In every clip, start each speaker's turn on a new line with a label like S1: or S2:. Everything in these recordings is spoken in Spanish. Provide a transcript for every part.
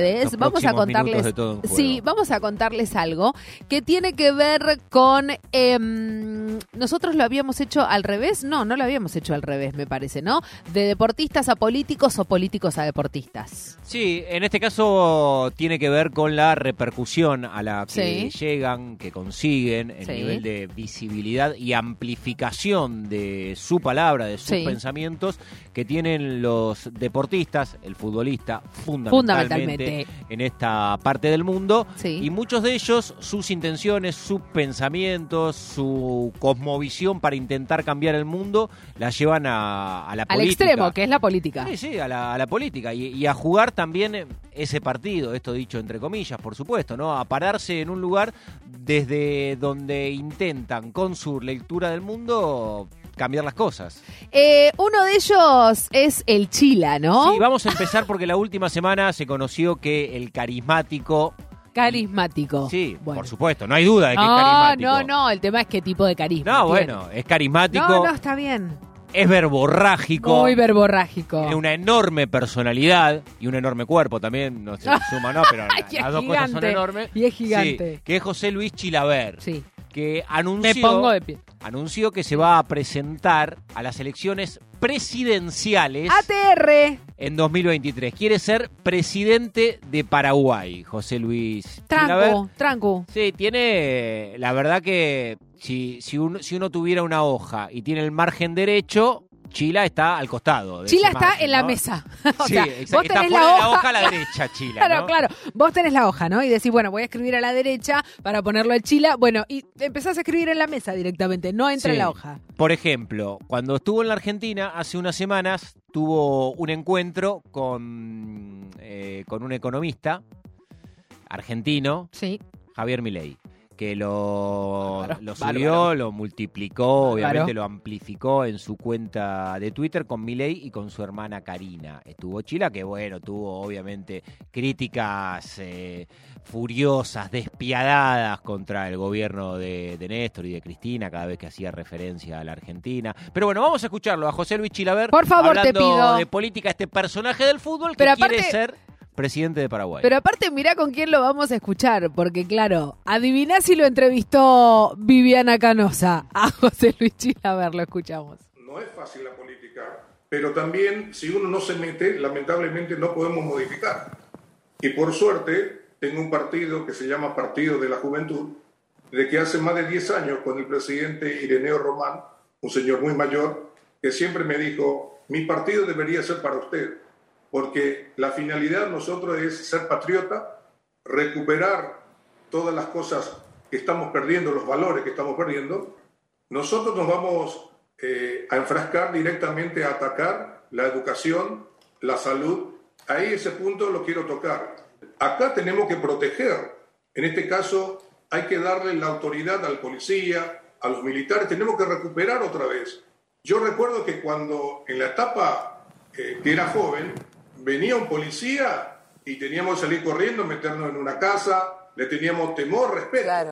S1: Los
S2: vamos a contarles
S1: de todo
S2: sí vamos a contarles algo que tiene que ver con em, nosotros lo habíamos hecho al revés no no lo habíamos hecho al revés me parece no de deportistas a políticos o políticos a deportistas
S1: Sí, en este caso tiene que ver con la repercusión a la que
S2: Sí.
S1: llegan, que consiguen, el
S2: Sí.
S1: nivel de visibilidad y amplificación de su palabra, de sus
S2: Sí.
S1: pensamientos que tienen los deportistas, el futbolista, fundamentalmente,
S2: Fundamentalmente.
S1: en esta parte del mundo.
S2: Sí.
S1: Y muchos de ellos, sus intenciones, sus pensamientos, su cosmovisión para intentar cambiar el mundo, la llevan a, a la
S2: al
S1: política.
S2: extremo que es la política
S1: Sí, sí, a la, a la política y, y a jugar también ese partido, esto dicho entre comillas, por supuesto, ¿no? A pararse en un lugar desde donde intentan, con su lectura del mundo, cambiar las cosas.
S2: Eh, uno de ellos es el Chila no
S1: Sí, vamos a empezar porque la última semana se conoció que el carismático.
S2: carismático
S1: Sí,
S2: Bueno.
S1: por supuesto, no hay duda de que es
S2: no
S1: carismático.
S2: no no el tema es qué tipo de carisma
S1: No,
S2: tiene.
S1: bueno, es carismático,
S2: no no está bien
S1: es verborrágico.
S2: muy verborrágico
S1: Tiene una enorme personalidad y un enorme cuerpo también, no se suma, ¿no? Pero
S2: es
S1: las dos cosas son enormes.
S2: y es gigante.
S1: Sí, que es José Luis Chilaver,
S2: sí
S1: que
S2: me
S1: anunció,
S2: pongo de pie
S1: anunció que se va a presentar a las elecciones presidenciales
S2: ATR
S1: en 2023. Quiere ser presidente de Paraguay, José Luis.
S2: Tranco, tranco.
S1: Sí, tiene, la verdad que si, si, uno, si uno tuviera una hoja y tiene el margen derecho, Chila está al costado. de
S2: Chila está
S1: margen,
S2: en la
S1: ¿no?
S2: mesa. o
S1: Sí,
S2: sea, vos
S1: Está
S2: tenés
S1: fuera
S2: la
S1: de la
S2: hoja.
S1: hoja a la derecha, Chila.
S2: Claro,
S1: ¿no?
S2: claro. Vos tenés la hoja, ¿no? Y decís, bueno, voy a escribir a la derecha para ponerlo en Chila. Bueno, y empezás a escribir en la mesa directamente, no entra
S1: Sí.
S2: en la hoja.
S1: Por ejemplo, cuando estuvo en la Argentina hace unas semanas, tuvo un encuentro con, eh, con un economista argentino,
S2: Sí.
S1: Javier Milei, que lo,
S2: Bárbaro,
S1: lo
S2: bárbaro.
S1: subió, lo multiplicó, obviamente lo amplificó en su cuenta de Twitter con Milei y con su hermana Karina. Estuvo Chila, que bueno, tuvo obviamente críticas eh, furiosas, despiadadas contra el gobierno de, de Néstor y de Cristina cada vez que hacía referencia a la Argentina. Pero bueno, vamos a escucharlo a José Luis Chilaver.
S2: Por favor, te
S1: hablando
S2: pido.
S1: de política, este personaje del fútbol que
S2: Pero
S1: quiere
S2: aparte-
S1: ser presidente de Paraguay.
S2: Pero aparte, mirá con quién lo vamos a escuchar, porque claro, adiviná si lo entrevistó Viviana Canosa a José Luis Chila. A ver, lo escuchamos.
S3: No es fácil la política, pero también si uno no se mete, lamentablemente no podemos modificar. Y por suerte, tengo un partido que se llama Partido de la Juventud, de que hace más de 10 años con el presidente Ireneo Román, un señor muy mayor, que siempre me dijo, mi partido debería ser para usted, porque la finalidad de nosotros es ser patriota, recuperar todas las cosas que estamos perdiendo, los valores que estamos perdiendo, nosotros nos vamos eh, a enfrascar directamente a atacar la educación, la salud. Ahí ese punto lo quiero tocar. Acá tenemos que proteger. En este caso hay que darle la autoridad al policía, a los militares. Tenemos que recuperar otra vez. Yo recuerdo que cuando en la etapa eh, que era joven, venía un policía y teníamos que salir corriendo, meternos en una casa, le teníamos temor, respeto.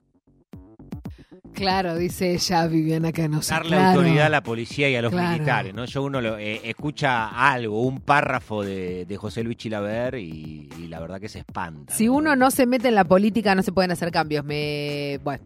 S2: Claro, dice ella, Viviana Canosa.
S1: darle
S2: claro.
S1: autoridad a la policía y a los
S2: Claro.
S1: militares, ¿no? Yo uno lo, eh, escucha algo, un párrafo de, de José Luis Chilaver y, y la verdad que se espanta.
S2: Si uno no se mete en la política, no se pueden hacer cambios. Me. Bueno.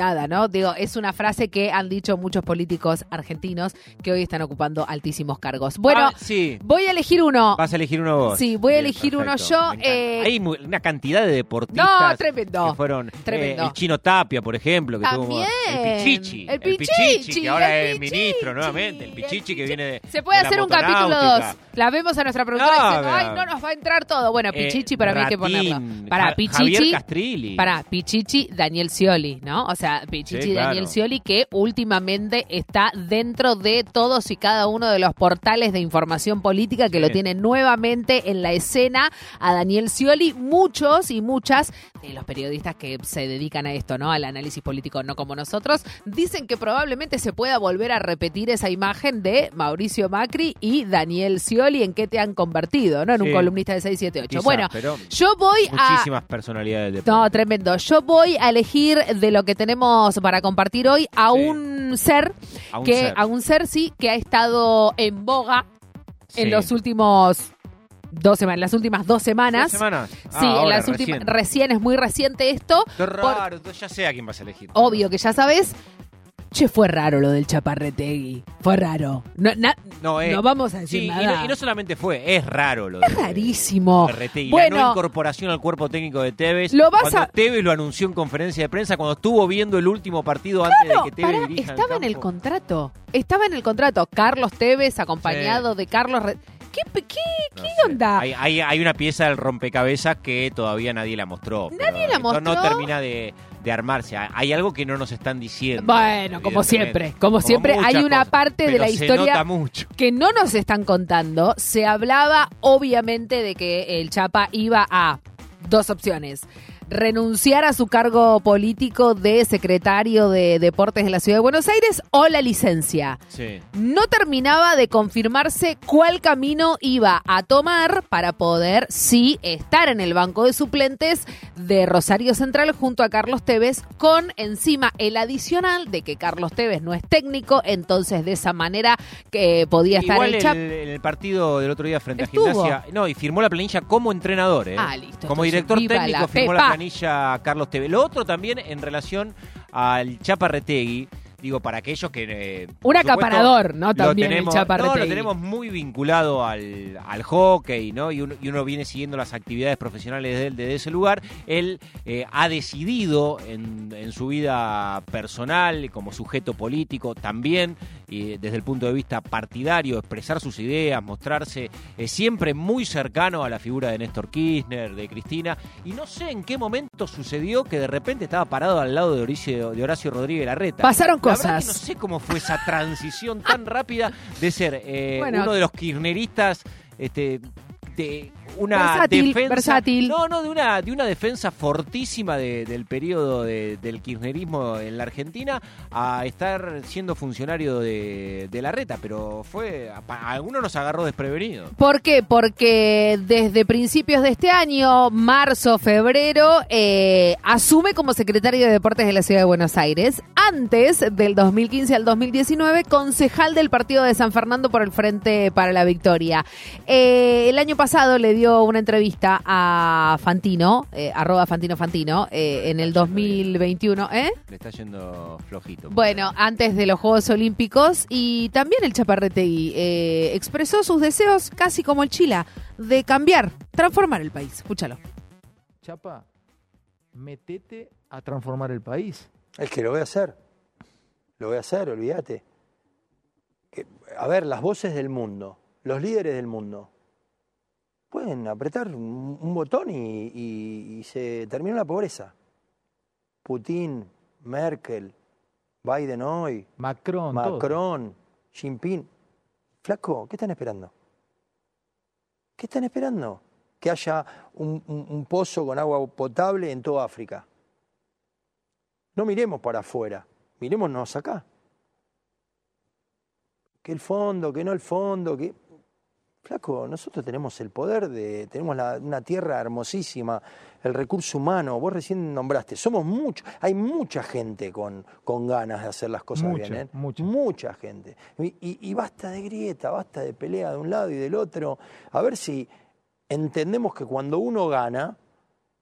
S2: Nada, ¿no? Digo, es una frase que han dicho muchos políticos argentinos que hoy están ocupando altísimos cargos. Bueno,
S1: Ah, sí.
S2: voy a elegir uno.
S1: Vas a elegir uno vos.
S2: Sí, voy a
S1: Bien,
S2: elegir uno yo, eh,
S1: Hay una cantidad de deportistas
S2: No, tremendo.
S1: que fueron
S2: Tremendo.
S1: eh, el Chino Tapia, por ejemplo, que tuvo
S2: También.
S1: el Pichichi,
S2: El Pichichi,
S1: que ahora
S2: el
S1: es ministro nuevamente, el
S2: el
S1: Pichichi que viene de
S2: Se puede
S1: de la
S2: hacer un capítulo
S1: motonáutica.
S2: 2. La vemos a nuestra productora
S1: No,
S2: diciendo, ay, no nos va a entrar todo. Bueno,
S1: Eh,
S2: Pichichi para mí hay que ponerlo. Para Pichichi.
S1: Javier Castrilli.
S2: Para Pichichi, Daniel Scioli, ¿no? O sea, Pichichi,
S1: Sí, claro.
S2: Daniel Scioli, que últimamente está dentro de todos y cada uno de los portales de información política que
S1: Sí.
S2: lo tienen nuevamente en la escena a Daniel Scioli. Muchos y muchas de los periodistas que se dedican a esto, ¿no? Al análisis político, no como nosotros, dicen que probablemente se pueda volver a repetir esa imagen de Mauricio Macri y Daniel Scioli en qué te han convertido, ¿no? En un columnista de 678.
S1: Quizá,
S2: bueno, yo voy a
S1: muchísimas personalidades deporte.
S2: no, tremendo. Yo voy a elegir de lo que tenemos para compartir hoy a
S1: Sí.
S2: un ser
S1: A un
S2: que
S1: ser.
S2: a un ser sí que ha estado en boga
S1: Sí.
S2: en los últimos dos semanas, las últimas dos semanas.
S1: ¿Dos semanas?
S2: Sí,
S1: Ah,
S2: en
S1: ahora,
S2: las últimas,
S1: recién.
S2: recién es muy reciente esto.
S1: Qué raro, ya sé a quién vas a elegir.
S2: obvio que ya sabes. Che, fue raro lo del Chaparretegui. Fue raro. No, na-
S1: No, eh,
S2: no vamos a decir
S1: Sí, y
S2: nada.
S1: no, y no solamente fue, es raro lo de
S2: es rarísimo.
S1: Ferretegui.
S2: Bueno,
S1: la no incorporación al cuerpo técnico de Tevez.
S2: Lo vas
S1: cuando
S2: a-
S1: Tevez lo anunció en conferencia de prensa, cuando estuvo viendo el último partido antes
S2: no,
S1: de que Tevez
S2: pará, estaba en el contrato. Estaba en el contrato. Carlos Tevez acompañado de Carlos. Re- ¿Qué, qué,
S1: No
S2: qué
S1: sé.
S2: onda?
S1: Hay, hay- hay una pieza del rompecabezas que todavía nadie la mostró.
S2: Nadie la
S1: esto No
S2: mostró.
S1: termina de, de armarse. Hay algo que no nos están diciendo.
S2: Bueno, como siempre, como siempre, hay una
S1: cosas,
S2: parte de la historia
S1: mucho.
S2: que no nos están contando. Se hablaba obviamente de que el Chapa iba a dos opciones. Renunciar a su cargo político de secretario de Deportes de la Ciudad de Buenos Aires o la licencia.
S1: Sí.
S2: No terminaba de confirmarse cuál camino iba a tomar para poder, sí, estar en el banco de suplentes de Rosario Central junto a Carlos Tevez, con encima el adicional de que Carlos Tevez no es técnico, entonces de esa manera que podía estar
S1: Igual
S2: el Chap.
S1: en el partido del otro día frente
S2: Estuvo.
S1: a Gimnasia. No, y firmó la planilla como entrenador. ¿eh?
S2: Ah, listo,
S1: Como director técnico
S2: la
S1: firmó
S2: Pepa.
S1: la planilla Carlos Tevez. Lo otro también en relación al Chapa Retegui. Digo, para aquellos que... eh,
S2: Un
S1: supuesto,
S2: acaparador, ¿no? También el
S1: tenemos-
S2: Chapa
S1: No, lo tenemos muy vinculado al, al hockey, ¿no? Y uno, y uno viene siguiendo las actividades profesionales de él desde ese lugar. Él eh, ha decidido en, en su vida personal, como sujeto político, también y desde el punto de vista partidario, expresar sus ideas, mostrarse eh, siempre muy cercano a la figura de Néstor Kirchner, de Cristina. Y no sé en qué momento sucedió que de repente estaba parado al lado de Horacio, de Horacio Rodríguez Larreta.
S2: Pasaron cosas.
S1: que no sé cómo fue esa transición tan rápida de ser eh,
S2: Bueno.
S1: uno de los kirchneristas este, una
S2: Versátil,
S1: defensa
S2: versátil.
S1: no no de una de una defensa fortísima de- del periodo de- del kirchnerismo en la Argentina a estar siendo funcionario de, de la reta pero fue a, a algunos nos agarró desprevenido
S2: ¿Por qué? Porque desde principios de este año, marzo, febrero, eh, asume como secretario de Deportes de la Ciudad de Buenos Aires. Antes del 2015 al 2019, concejal del partido de San Fernando por el Frente para la Victoria. Eh, el año pasado le dio una entrevista a Fantino, eh, arroba Fantino Fantino, eh, en el 2021. ¿eh?
S1: le está yendo flojito
S2: Bueno, antes de los Juegos Olímpicos y también el Chaparretegui eh, expresó sus deseos casi como el Chila de cambiar, transformar el país. Escúchalo.
S4: Chapa, metete a transformar el país.
S5: Es que lo voy a hacer. Lo voy a hacer, olvídate. A ver, las voces del mundo, los líderes del mundo, pueden apretar un, un botón y, y- y se termina la pobreza. Putin, Merkel, Biden hoy,
S4: Macron, todo.
S5: Macron, Jinping. Flaco, ¿qué están esperando? ¿Qué están esperando? Que haya un, un- un pozo con agua potable en toda África. No miremos para afuera, mirémonos acá. Que el fondo, que no el fondo, que... Flaco, nosotros tenemos el poder de, tenemos la- una tierra hermosísima, el recurso humano, vos recién nombraste, somos muchos, hay mucha gente con, con ganas de hacer las cosas
S4: Mucha,
S5: bien, ¿eh?
S4: mucha.
S5: mucha gente. Y, y- y basta de grieta, basta de pelea de un lado y del otro. A ver si entendemos que cuando uno gana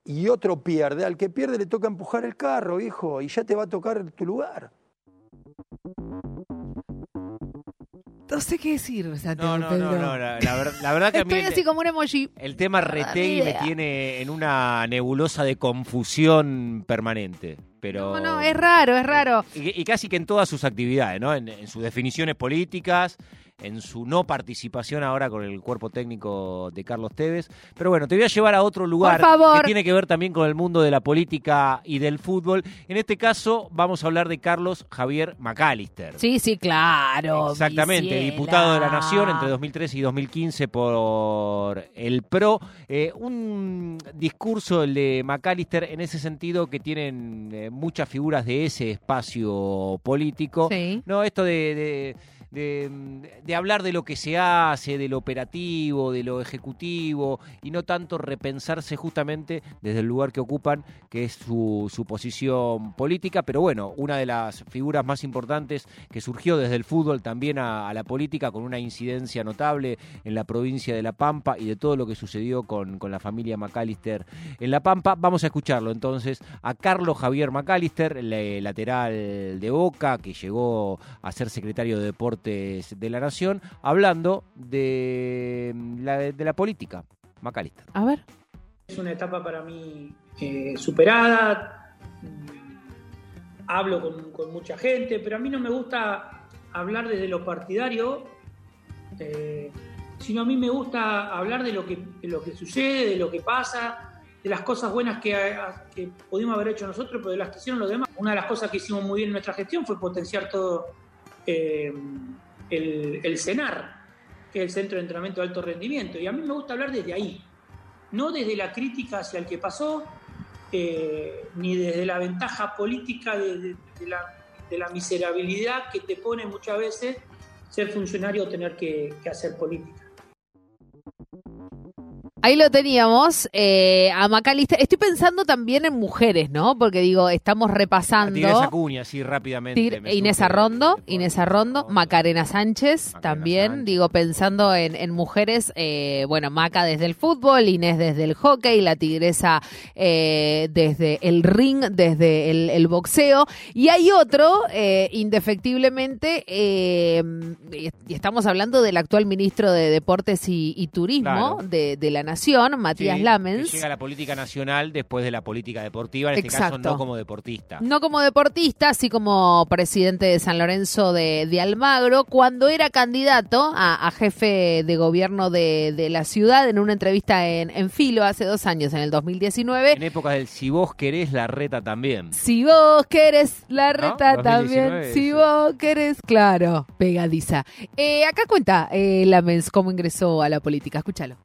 S5: y otro pierde, al que pierde le toca empujar el carro, viejo, y ya te va a tocar tu lugar.
S2: No sé qué decir,
S1: no
S2: Santiago
S1: no no,
S2: Pedro.
S1: no la, la ver- la verdad que a mí
S2: Estoy así como un emoji.
S1: El tema
S2: No,
S1: Retegui me tiene en una nebulosa de confusión permanente. Pero
S2: No, no, es raro, es raro.
S1: Y, y casi que en todas sus actividades, ¿no? En, en sus definiciones políticas, en su no participación ahora con el cuerpo técnico de Carlos Tevez. Pero bueno, te voy a llevar a otro lugar que tiene que ver también con el mundo de la política y del fútbol. En este caso vamos a hablar de Carlos Javier McAllister.
S2: Sí, sí, claro.
S1: Exactamente,
S2: Viciela.
S1: diputado de la Nación entre 2013 y 2015 por el PRO. Eh, un discurso, el de McAllister, en ese sentido que tienen eh, muchas figuras de ese espacio político.
S2: Sí.
S1: No, esto de, de- de, de hablar de lo que se hace, de lo operativo, de lo ejecutivo, y no tanto repensarse justamente desde el lugar que ocupan, que es su, su posición política. Pero bueno, una de las figuras más importantes que surgió desde el fútbol también a, la política, con una incidencia notable en la provincia de La Pampa y de todo lo que sucedió con, con la familia McAllister en La Pampa. Vamos a escucharlo entonces a Carlos Javier McAllister, le- lateral de Boca, que llegó a ser secretario de Deportes de la Nación, hablando de mm, la, de la política. McAllister.
S2: A ver.
S6: Es una etapa para mí eh, superada. Mm, Hablo con, con mucha gente, pero a mí no me gusta hablar desde lo partidario, eh, sino a mí me gusta hablar de lo que, de lo que sucede, de lo que pasa, de las cosas buenas que, que pudimos haber hecho nosotros, pero de las que hicieron los demás. Una de las cosas que hicimos muy bien en nuestra gestión fue potenciar todo eh, el, el CENAR, que es el Centro de Entrenamiento de Alto Rendimiento. Y a mí me gusta hablar desde ahí, no desde la crítica hacia el que pasó, eh, ni desde la ventaja política de, la, de la miserabilidad que te pone muchas veces ser funcionario o tener que hacer política.
S2: Ahí lo teníamos, eh, a Macalister. Estoy pensando también en mujeres, ¿no? Porque digo, estamos repasando.
S1: Tiré esa cuña así rápidamente.
S2: Tir- Inés Arrondo, Inés Arrondo, Macarena Sánchez
S1: Macarena
S2: también,
S1: Sánchez.
S2: digo, pensando en, en mujeres, eh, bueno, Maca desde el fútbol, Inés desde el hockey, la tigresa eh, desde el ring, desde el, el boxeo, y hay otro, eh, indefectiblemente, eh, y y estamos hablando del actual ministro de Deportes y, y Turismo
S1: Claro.
S2: de, de la Nación, Matías
S1: Sí,
S2: Lamens.
S1: que llega a la política nacional después de la política deportiva, en este caso no como deportista.
S2: No como deportista, así como presidente de San Lorenzo de, de Almagro, cuando era candidato a, a jefe de gobierno de, de la ciudad en una entrevista en, en Filo hace dos años, en el 2019.
S1: En épocas del si vos querés la reta también.
S2: Si vos querés la
S1: ¿No?
S2: reta
S1: 2019,
S2: también, si
S1: sí.
S2: vos querés, claro, pegadiza. Eh, acá cuenta eh, Lamens cómo ingresó a la política, escúchalo.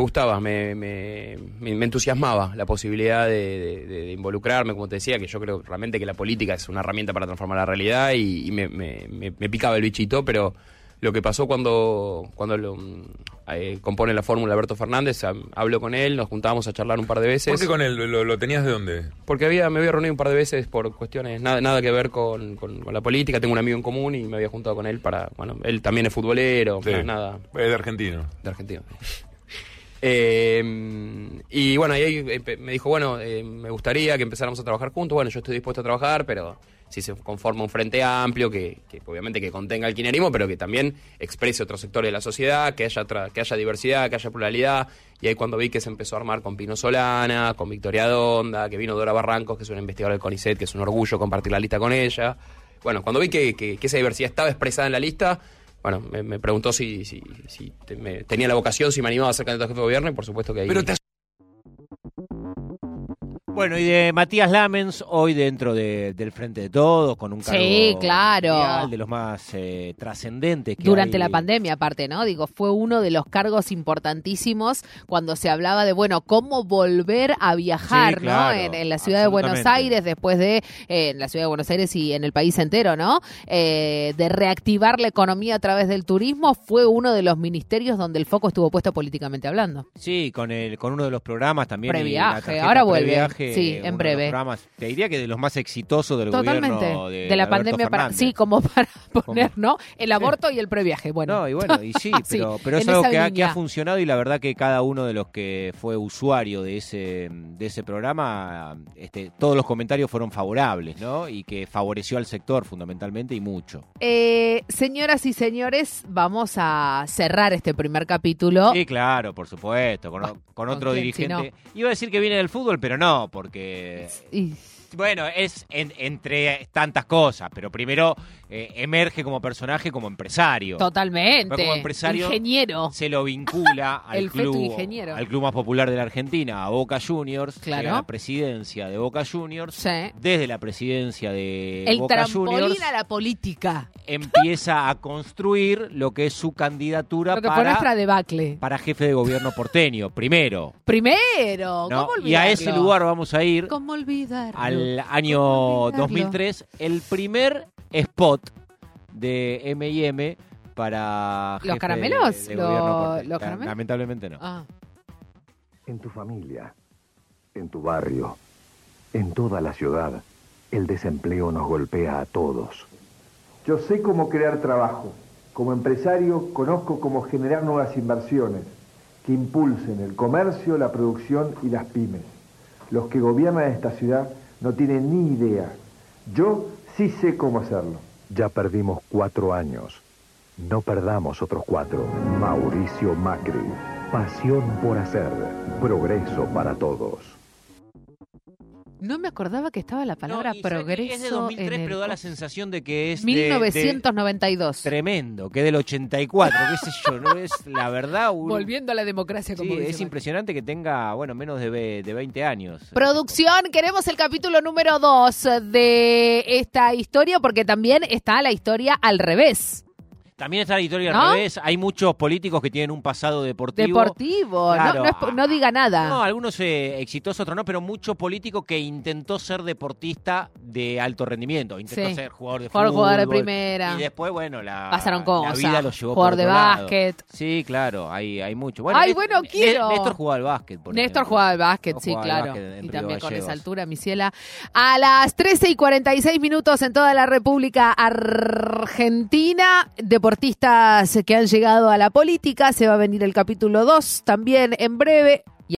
S7: Me gustaba, me, me, me- entusiasmaba la posibilidad de, de- de involucrarme, como te decía, que yo creo realmente que la política es una herramienta para transformar la realidad y, y me, me- picaba el bichito, pero lo que pasó cuando, cuando lo, eh, compone la fórmula Alberto Fernández, hablo con él, nos juntábamos a charlar un par de veces.
S8: ¿Por qué con él? ¿Lo, lo tenías de dónde?
S7: Porque había, me había reunido un par de veces por cuestiones nada, nada que ver con, con- con la política. Tengo un amigo en común y me había juntado con él para. Bueno, él también es futbolero,
S8: Sí.
S7: nada
S8: Es de argentino.
S7: de Argentina. Eh, y bueno, ahí eh, me dijo, bueno, eh, me gustaría que empezáramos a trabajar juntos. Bueno, yo estoy dispuesto a trabajar, pero si se conforma un frente amplio, que, que obviamente que contenga el kirchnerismo, pero que también exprese otros sectores de la sociedad, que haya, tra- que haya diversidad, que haya pluralidad. Y ahí cuando vi que se empezó a armar con Pino Solana, con Victoria Donda, que vino Dora Barrancos, que es una investigadora del CONICET, que es un orgullo compartir la lista con ella. Bueno, cuando vi que- que esa diversidad estaba expresada en la lista, bueno, me, preguntó si, si, si te- tenía la vocación, si me animaba a ser candidato a jefe de gobierno, y por supuesto que ahí...
S1: Bueno, y de Matías Lamens, hoy dentro de- del Frente de Todos, con un
S2: Sí,
S1: cargo
S2: claro.
S1: mundial, de los más eh, trascendentes que
S2: Durante
S1: hay.
S2: la pandemia, aparte, ¿no? Digo, fue uno de los cargos importantísimos cuando se hablaba de, bueno, cómo volver a viajar,
S1: Sí, claro,
S2: ¿no? En, en la ciudad de Buenos. Aires, después de, eh, en la ciudad de Buenos Aires y en el país entero, ¿no? Eh, de reactivar la economía a través del turismo, fue uno de los ministerios donde el foco estuvo puesto políticamente hablando.
S1: Sí, con el con uno de los programas también.
S2: Previaje, ahora vuelve.
S1: Previaje,
S2: Sí, en breve.
S1: programas, te diría que de los más exitosos del
S2: Totalmente.
S1: gobierno de,
S2: de la
S1: Alberto
S2: pandemia para, sí, como para poner, ¿no? El aborto y el previaje. Bueno.
S1: No, y bueno, y sí,
S2: Sí,
S1: pero, es algo que ha, que
S2: línea.
S1: ha funcionado y la verdad que cada uno de los que fue usuario de ese, de ese programa, este, todos los comentarios fueron favorables, ¿no? Y que favoreció al sector fundamentalmente y mucho.
S2: Eh, señoras y señores, vamos a cerrar este primer capítulo.
S1: Sí, claro, por supuesto, con, otro
S2: quién, si
S1: dirigente. Iba a decir que viene del fútbol, pero no, porque Bueno, es en- entre tantas cosas, pero primero eh, emerge como personaje como empresario.
S2: totalmente.
S1: Pero como empresario-
S2: Ingeniero.
S1: Se lo vincula al
S2: El
S1: club,
S2: ingeniero.
S1: al club más popular de la Argentina, a Boca Juniors,
S2: Claro.
S1: a la presidencia de Boca Juniors.
S2: Sí.
S1: Desde la presidencia de
S2: El
S1: Boca Juniors
S2: a la política.
S1: empieza a construir lo que es su candidatura
S2: Lo que fue nuestra
S1: para,
S2: debacle.
S1: para jefe de gobierno porteño, primero.
S2: Primero.
S1: ¿no?
S2: ¿Cómo
S1: Y a ese lugar vamos a ir
S2: ¿Cómo olvidarlo?
S1: al año
S2: ¿Cómo olvidarlo?
S1: 2003, el primer spot de M&M para
S2: ¿Los caramelos?
S1: de
S2: Lo-
S1: gobierno porteño.
S2: ¿los caramelos?
S1: Lamentablemente no.
S2: Ah.
S9: En tu familia, en tu barrio, en toda la ciudad, el desempleo nos golpea a todos.
S10: Yo sé cómo crear trabajo. Como empresario conozco cómo generar nuevas inversiones que impulsen el comercio, la producción y las pymes. Los que gobiernan esta ciudad no tienen ni idea. Yo sí sé cómo hacerlo.
S9: Ya perdimos cuatro años. No perdamos otros cuatro. Mauricio Macri. Pasión por hacer. Progreso para todos.
S2: No me acordaba que estaba la palabra
S1: No,
S2: progreso.
S1: Es de 2003,
S2: en el
S1: pero da la sensación de que es de- de-
S2: 1992.
S1: tremendo, que es del 84, qué sé yo, no es la verdad. un-
S2: Volviendo a la democracia, como
S1: Sí,
S2: dice
S1: es impresionante que tenga, bueno, menos de, de 20 años.
S2: Producción, queremos el capítulo número 2 de esta historia porque también está la historia al revés.
S1: También está la historia
S2: ¿No?
S1: al revés. Hay muchos políticos que tienen un pasado deportivo.
S2: Deportivo,
S1: Claro.
S2: no, no, es no diga nada.
S1: No, algunos eh, exitosos, otros no, pero mucho político que intentó ser deportista de alto rendimiento. Intentó
S2: Sí.
S1: ser jugador de
S2: Jugador-
S1: fútbol.
S2: jugador de primera.
S1: Y después, bueno, la,
S2: Pasaron
S1: la
S2: cosas.
S1: vida lo llevó
S2: Jugador
S1: por
S2: de
S1: lado.
S2: básquet.
S1: Sí, claro, hay, hay mucho.
S2: Ay,
S1: Nés-
S2: bueno, quiero.
S1: Néstor jugaba al básquet, por
S2: Néstor
S1: ejemplo.
S2: jugaba al básquet, sí, claro.
S1: básquet
S2: Y
S1: Río
S2: también con esa altura, mi ciela. A las 13 y 46 minutos en toda la República Argentina, deportistas que han llegado a la política. Se va a venir el capítulo 2 también en breve.